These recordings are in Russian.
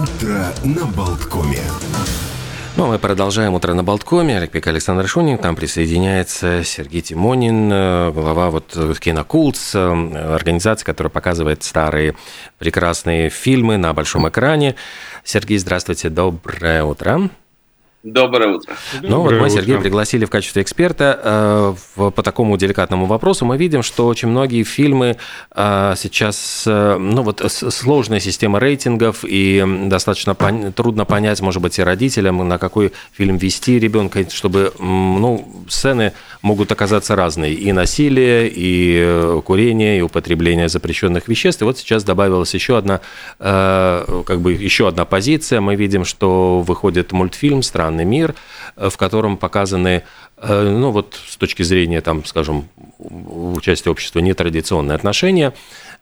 Утро на Болткоме. Ну, а мы продолжаем «Утро на Болткоме». Олег Александр Шунин. К нам присоединяется Сергей Тимонин, э, глава вот Кинокултс, э, организации, которая показывает старые прекрасные фильмы на большом экране. Сергей, здравствуйте, доброе утро. Доброе утро. Ну вот мы Сергея пригласили в качестве эксперта э, по такому деликатному вопросу. Мы видим, что очень многие фильмы э, сейчас, э, ну вот сложная система рейтингов и достаточно пон- трудно понять, может быть, и родителям, на какой фильм вести ребенка, чтобы, ну, сцены могут оказаться разные. И насилие, и курение, и употребление запрещенных веществ. И вот сейчас добавилась еще одна, э, как бы еще одна позиция. Мы видим, что выходит мультфильм «Страна странный мир, э, в котором показаны, э, ну вот с точки зрения, там, скажем, участия общества нетрадиционные отношения.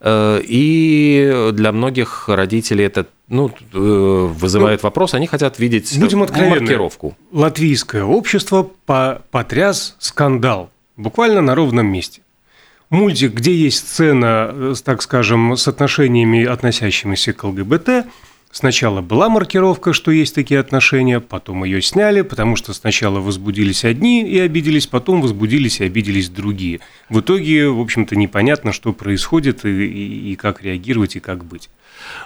Э, и для многих родителей это ну, вызывает ну, вопрос, они хотят видеть будем маркировку. Латвийское общество потряс скандал буквально на ровном месте. Мультик, где есть сцена, так скажем, с отношениями, относящимися к ЛГБТ – Сначала была маркировка, что есть такие отношения, потом ее сняли, потому что сначала возбудились одни и обиделись, потом возбудились и обиделись другие. В итоге, в общем-то, непонятно, что происходит и, и, и как реагировать и как быть.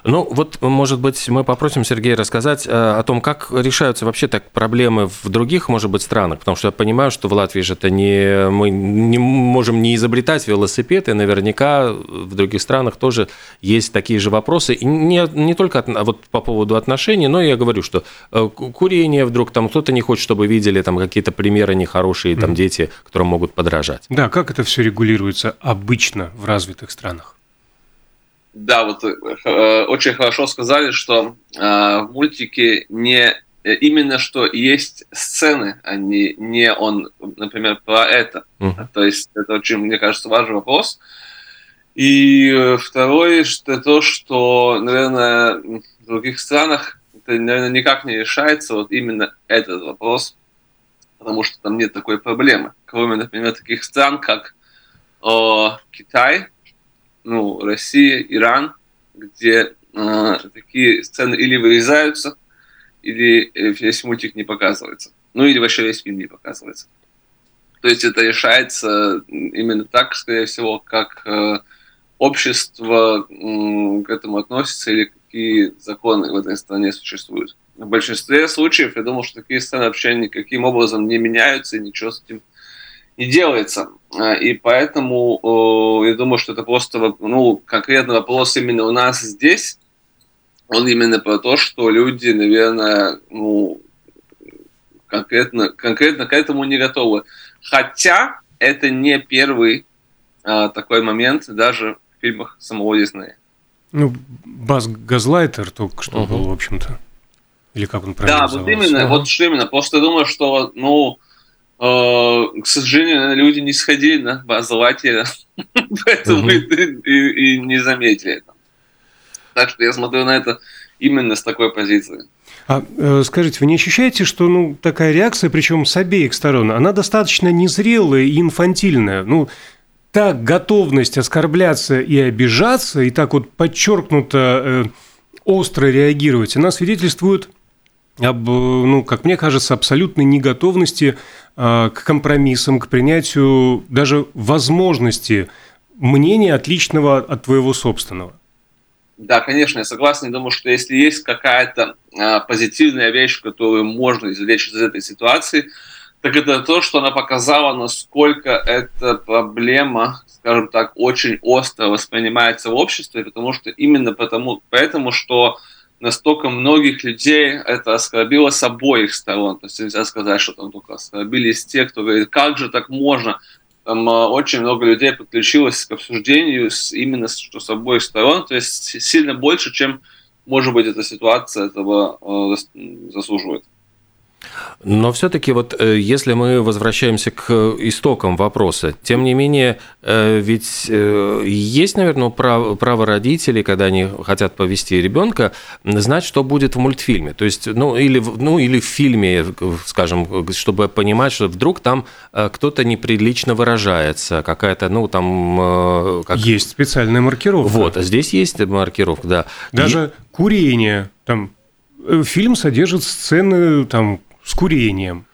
Ну, вот, может быть, мы попросим Сергея рассказать э, о том, как решаются вообще так проблемы в других, может быть, странах, потому что я понимаю, что в Латвии же это не... Мы не можем не изобретать велосипед, и наверняка в других странах тоже есть такие же вопросы. И не, не только от, вот по поводу отношений, но я говорю, что э, курение вдруг там кто-то не хочет, чтобы видели там какие-то примеры нехорошие, там mm. дети, которым могут подражать. Да, как это все регулируется обычно в развитых странах? Да, вот э, очень хорошо сказали, что э, в мультике не э, именно что есть сцены, а не, не он, например, про это. Uh-huh. То есть это очень, мне кажется, важный вопрос. И э, второе, что то, что, наверное, других странах это, наверное, никак не решается вот именно этот вопрос, потому что там нет такой проблемы. Кроме, например, таких стран, как о, Китай, ну, Россия, Иран, где э, такие сцены или вырезаются, или э, весь мультик не показывается. Ну, или вообще весь фильм не показывается. То есть это решается именно так, скорее всего, как э, общество э, к этому относится или какие законы в этой стране существуют. В большинстве случаев я думал, что такие сцены вообще никаким образом не меняются и ничего с этим не делается. А, и поэтому я думаю, что это просто ну, конкретный вопрос именно у нас здесь. Он именно про то, что люди, наверное, ну, конкретно, конкретно к этому не готовы. Хотя это не первый а, такой момент даже в фильмах самого Диснея. Ну, Бас Газлайтер только что uh-huh. был, в общем-то. Или как он правильно Да, вот именно, uh-huh. вот что именно. Просто думаю, что, ну, Э, к сожалению, люди не сходили на обозревателя, поэтому и, не заметили это. Так что я смотрю на это именно с такой позиции. А э, скажите, вы не ощущаете, что ну, такая реакция, причем с обеих сторон, она достаточно незрелая и инфантильная? Ну, так готовность оскорбляться и обижаться, и так вот подчеркнуто э, остро реагировать, она свидетельствует об, ну, как мне кажется, абсолютной неготовности э, к компромиссам, к принятию даже возможности мнения отличного от твоего собственного. Да, конечно, я согласен. Я думаю, что если есть какая-то э, позитивная вещь, которую можно извлечь из этой ситуации, так это то, что она показала, насколько эта проблема, скажем так, очень остро воспринимается в обществе, потому что именно потому, поэтому, что настолько многих людей это оскорбило с обоих сторон. То есть нельзя сказать, что там только оскорбились те, кто говорит, как же так можно. Там э, очень много людей подключилось к обсуждению с, именно что с обоих сторон, то есть сильно больше, чем, может быть, эта ситуация этого э, заслуживает. Но все-таки вот э, если мы возвращаемся к истокам вопроса, тем не менее, э, ведь э, есть, наверное, право, право родителей, когда они хотят повести ребенка, знать, что будет в мультфильме. То есть, ну или, ну, или в фильме, скажем, чтобы понимать, что вдруг там кто-то неприлично выражается, какая-то, ну там... Как... Есть специальная маркировка. Вот, а здесь есть маркировка, да. Даже И... курение, там фильм содержит сцены там с курением.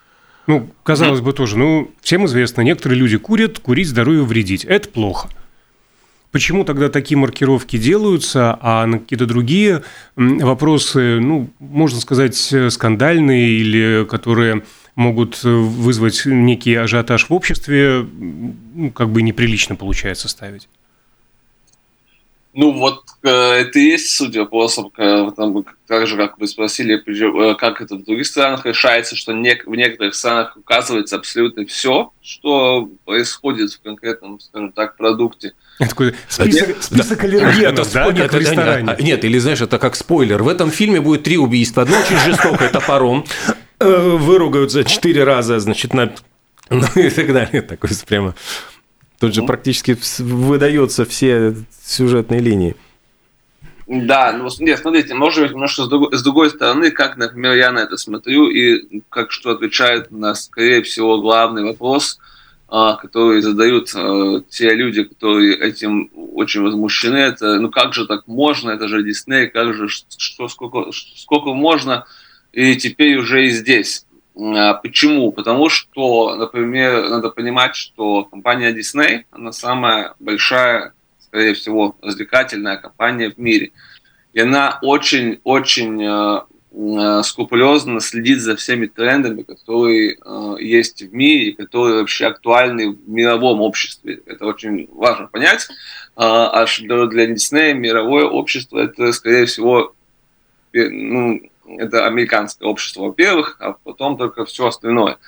Ну, казалось бы, тоже, ну, всем известно, некоторые люди курят, курить здоровью вредить. Это плохо. Почему тогда такие маркировки делаются, а на какие-то другие вопросы, ну, можно сказать, скандальные или которые могут э, вызвать некий ажиотаж в обществе, ну, как бы неприлично получается ставить? Ну вот это и есть суть вопроса, там, так же, как вы спросили, э, как это в других странах решается, что не, в некоторых странах указывается абсолютно все, что происходит в конкретном, скажем так, продукте. Такой список, список аллергенов, да, как в ресторане. Нет, или знаешь, это как спойлер. В этом фильме будет три убийства. Одно очень жестокое топором, э, выругаются четыре раза, значит, на... Ну и так далее. Такой прямо Тут же практически выдаются все сюжетные линии. Да, ну нет, смотрите, может быть, немножко с другой, с другой стороны, как, например, я на это смотрю и как что отвечает на, скорее всего, главный вопрос, а, который задают а, те люди, которые этим очень возмущены. Это, ну как же так можно, это же Дисней, как же, что, сколько, сколько можно, и теперь уже и здесь. А, почему? Потому что, например, надо понимать, что компания Disney, она самая большая, скорее всего, развлекательная компания в мире. И она очень-очень а, а, скрупулезно следит за всеми трендами, которые есть в мире, которые вообще актуальны в мировом обществе. Это очень важно понять. Аж для Disney мировое общество это, скорее всего, ну, это американское общество, во-первых, а потом только все остальное.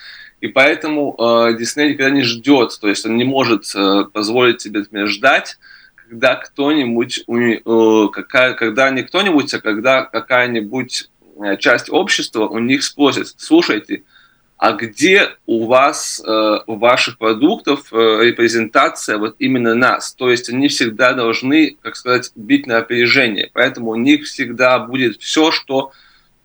И поэтому э, Дисней никогда не ждет, то есть он не может э, позволить себе например, ждать, когда кто-нибудь, э, какая, когда не кто-нибудь, а когда какая-нибудь э, часть общества у них спросит, слушайте, а где у вас, э, у ваших продуктов репрезентация вот именно нас? То есть они всегда должны, как сказать, бить на опережение. Поэтому у них всегда будет все, что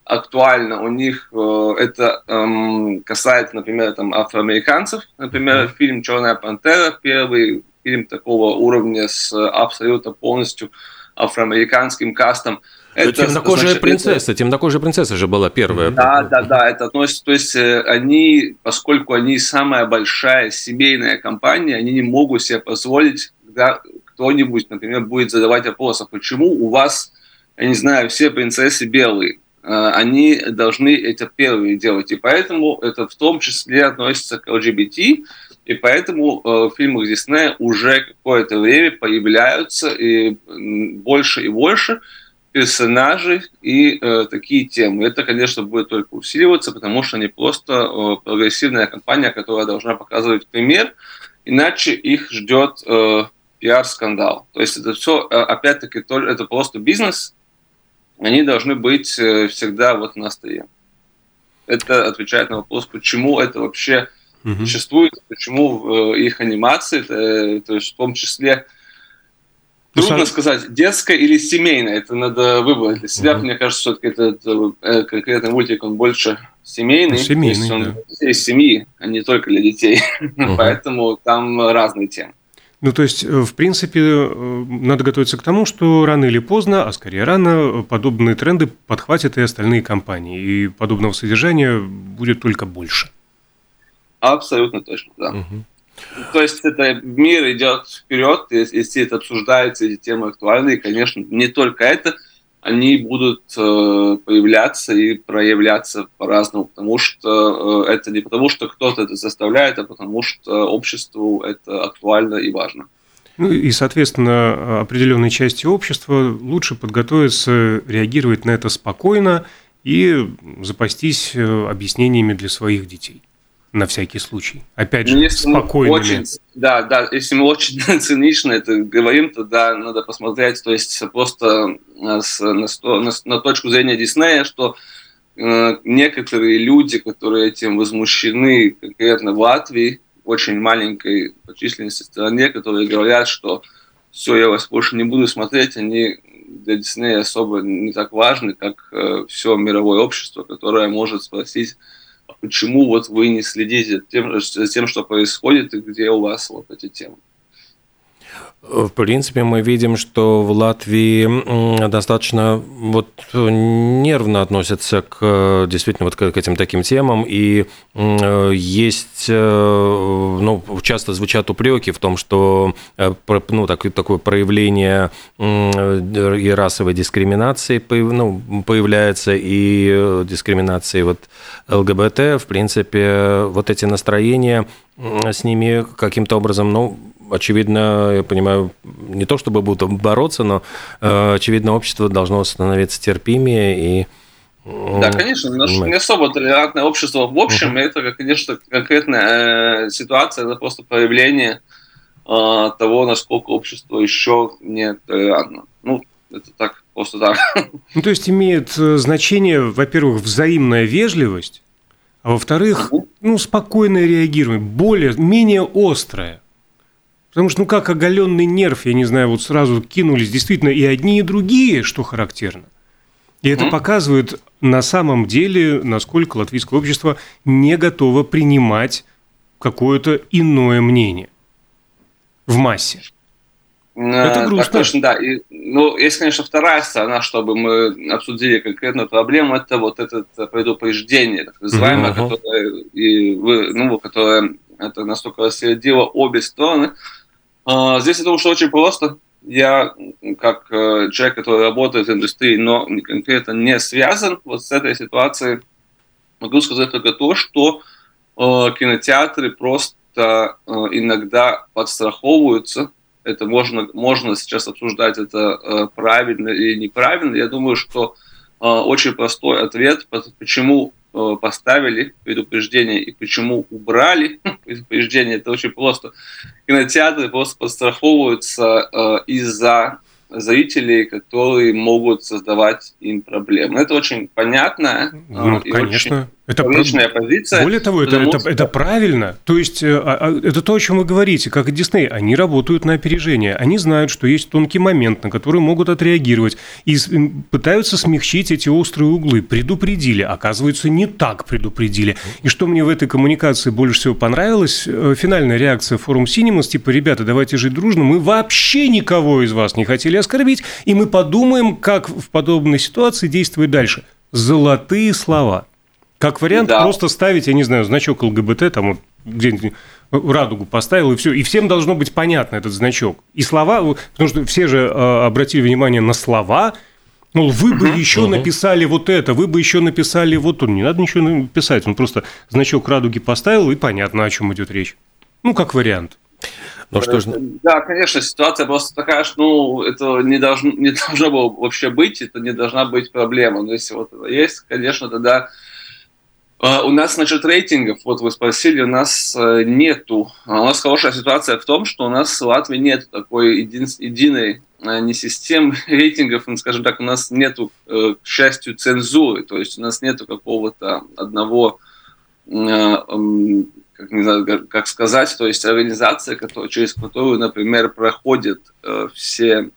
актуально у них это эм, касается, например, там афроамериканцев, например, фильм «Черная пантера», первый фильм такого уровня с абсолютно полностью афроамериканским кастом. Это, темнокожая значит, принцесса, это... темнокожая принцесса же была первая. Да, да, да, это относится, то есть э, они, поскольку они самая большая семейная компания, они не могут себе позволить, когда кто-нибудь, например, будет задавать вопрос, а почему у вас, я не знаю, все принцессы белые? Э, они должны это первые делать. И поэтому это в том числе относится к ЛГБТ, и поэтому э, в фильмах Диснея уже какое-то время появляются и больше и больше персонажей и э, такие темы. Это, конечно, будет только усиливаться, потому что они просто э, прогрессивная компания, которая должна показывать пример, иначе их ждет э, пиар-скандал. То есть это все, э, опять-таки, это просто бизнес, они должны быть э, всегда вот на острие. Это отвечает на вопрос, почему это вообще угу. существует, почему в э, их анимации, это, то есть в том числе Трудно Сам... сказать, детское или семейное. Это надо выбрать для себя. Угу. Мне кажется, все-таки этот э, конкретный мультик, он больше семейный. Семейный, он да. из семьи, а не только для детей. Угу. Поэтому там разные темы. Ну, то есть, э, в принципе, э, надо готовиться к тому, что рано или поздно, а скорее рано, подобные тренды подхватят и остальные компании, и подобного содержания будет только больше. Абсолютно точно, да. Угу. То есть это мир идет вперед, если это обсуждается, эти темы актуальны, и, конечно, не только это – они будут э, появляться и проявляться по-разному, потому что э, это не потому, что кто-то это заставляет, а потому что обществу это актуально и важно. Ну и, соответственно, определенной части общества лучше подготовиться, реагировать на это спокойно и запастись э, объяснениями для своих детей на всякий случай. Опять же, если спокойными. Очень, да, да, если мы очень цинично это говорим, то да, надо посмотреть, то есть просто на, на, на, на точку зрения Диснея, что э, некоторые люди, которые этим возмущены, конкретно в Латвии, очень маленькой по численности стране, которые говорят, что все, я вас больше не буду смотреть, они для Диснея особо не так важны, как э, все мировое общество, которое может спросить почему вот вы не следите тем, за тем, что происходит, и где у вас вот эти темы. В принципе, мы видим, что в Латвии достаточно вот нервно относятся к действительно вот к этим таким темам, и есть, э, ну, часто звучат упреки в том, что э, ну, так, такое проявление и расовой дискриминации ну, появляется, и дискриминации вот ЛГБТ, в принципе, вот эти настроения с ними каким-то образом, ну, очевидно, я понимаю, не то чтобы будут бороться, но, э, очевидно, общество должно становиться терпимее и да, конечно, наше не особо толерантное общество в общем, uh-huh. это, конечно, конкретная э, ситуация, это просто проявление э, того, насколько общество еще не толерантно. Ну, это так, просто так. Ну, то есть имеет э, значение, во-первых, взаимная вежливость, а во-вторых, uh-huh. ну, спокойное реагирование, более, менее острое. Потому что, ну как оголенный нерв, я не знаю, вот сразу кинулись действительно и одни, и другие, что характерно. И это показывает на самом деле, насколько латвийское общество не готово принимать какое-то иное мнение в массе. Это грустно. Так точно, да. И, ну, есть, конечно, вторая сторона, чтобы мы обсудили конкретную проблему, это вот это предупреждение, так называемое, uh-huh. которое, и вы, ну, которое это настолько рассердило обе стороны, здесь я думаю, что очень просто. Я, как э, человек, который работает в индустрии, но конкретно не связан вот с этой ситуацией, могу сказать только то, что э, кинотеатры просто э, иногда подстраховываются. Это можно, можно сейчас обсуждать, это правильно или неправильно. Я думаю, что очень простой ответ, почему поставили предупреждение и почему убрали предупреждение, это очень просто. Кинотеатры просто подстраховываются э, из-за зрителей, которые могут создавать им проблемы. Это очень понятно. Ну, и конечно. Очень это личная позиция. Более того, это, это, это правильно. То есть, э, а, а, это то, о чем вы говорите, как и Дисней. Они работают на опережение. Они знают, что есть тонкий момент, на который могут отреагировать. И пытаются смягчить эти острые углы. Предупредили. Оказывается, не так предупредили. И что мне в этой коммуникации больше всего понравилось, э, финальная реакция форум Синемас, типа, ребята, давайте жить дружно. Мы вообще никого из вас не хотели оскорбить. И мы подумаем, как в подобной ситуации действовать дальше. Золотые слова. Как вариант, да. просто ставить, я не знаю, значок ЛГБТ, там вот где-нибудь радугу поставил, и все. И всем должно быть понятно этот значок. И слова, потому что все же э, обратили внимание на слова, Мол, вы бы еще написали вот это, вы бы еще написали вот то. Не надо ничего написать, он просто значок радуги поставил, и понятно, о чем идет речь. Ну, как вариант. Ну, что ж... Да, конечно, ситуация просто такая, что ну, это не должно, не должно было вообще быть, это не должна быть проблема. Но если вот это есть, конечно, тогда у нас, значит, рейтингов, вот вы спросили, у нас э, нету. А у нас хорошая ситуация в том, что у нас в Латвии нет такой един, единой э, не системы рейтингов, ну, скажем так, у нас нету, э, к счастью, цензуры, то есть у нас нету какого-то одного, как, не знаю, как сказать, то есть организация, которая, через которую, например, проходят все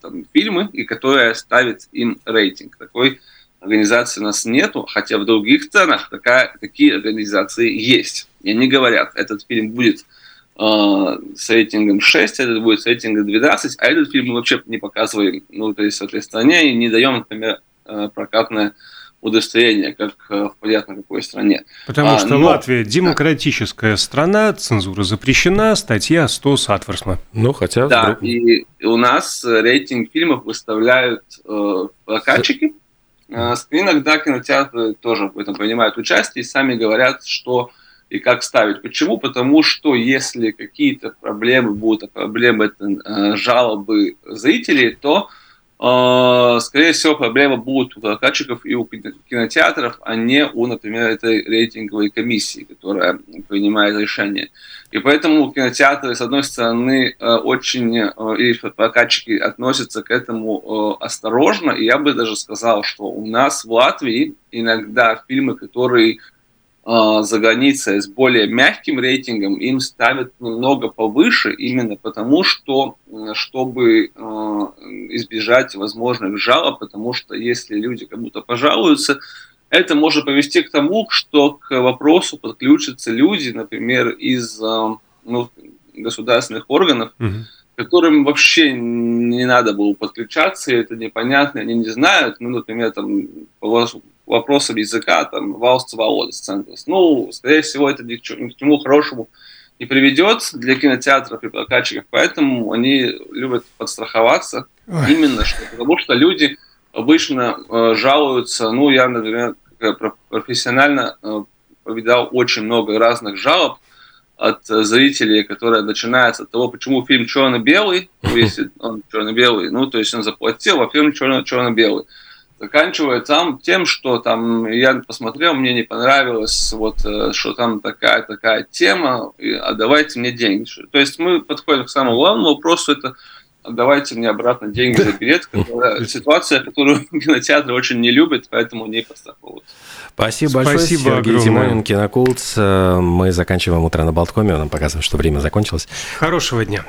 там, фильмы и которая ставит им рейтинг. Такой организации у нас нету, хотя в других странах такая, такие организации есть. И они говорят, этот фильм будет э, с рейтингом 6, этот будет с рейтингом 12, а этот фильм мы вообще не показываем ну, то есть, в этой стране и не даем, например, э, прокатное удостоверение, как э, в понятно какой стране. Потому а, что но... Латвия демократическая страна, цензура запрещена, статья 100 Сатворсма. Ну, хотя... Да, вдруг... и у нас рейтинг фильмов выставляют э, прокатчики, Э, иногда кинотеатры тоже в этом принимают участие и сами говорят, что и как ставить. Почему? Потому что если какие-то проблемы будут, а проблемы это э, жалобы зрителей, то э, скорее всего, проблемы будут у прокатчиков и у кинотеатров, а не у, например, этой рейтинговой комиссии, которая принимает решение. И поэтому кинотеатры, с одной стороны, э, очень, э, и прокатчики относятся к этому э, осторожно, и я бы даже сказал, что у нас в Латвии иногда фильмы, которые за границей с более мягким рейтингом, им ставят немного повыше, именно потому что, чтобы избежать возможных жалоб, потому что если люди кому-то пожалуются, это может привести к тому, что к вопросу подключатся люди, например, из э, ну, государственных органов, угу. Которым вообще не надо было подключаться, и это непонятно, они не знают, ну, например, там, по вопросам языка, там, валс валодес центрус. Ну, скорее всего, это ни к чему хорошему не приведет для кинотеатров и прокатчиков, поэтому они любят подстраховаться Ой. именно что, потому что люди обычно э, жалуются, ну, я, например, профессионально э, повидал очень много разных жалоб от зрителей, которые начинаются от того, почему фильм черно-белый, ну, если он черно-белый, ну, то есть он заплатил, а фильм черно-белый. Заканчивая там тем, что там я посмотрел, мне не понравилось, вот, э, что там такая-такая тема, а давайте мне деньги. То есть мы подходим к самому главному вопросу, это давайте мне обратно деньги за билет, ситуация, которую кинотеатры очень не любят, поэтому не подстраховываются. Спасибо большое, Спасибо Сергей огромное. Зимонин, Кинокулц. Мы заканчиваем утро на Болткоме, нам показывают, что время закончилось. Хорошего дня.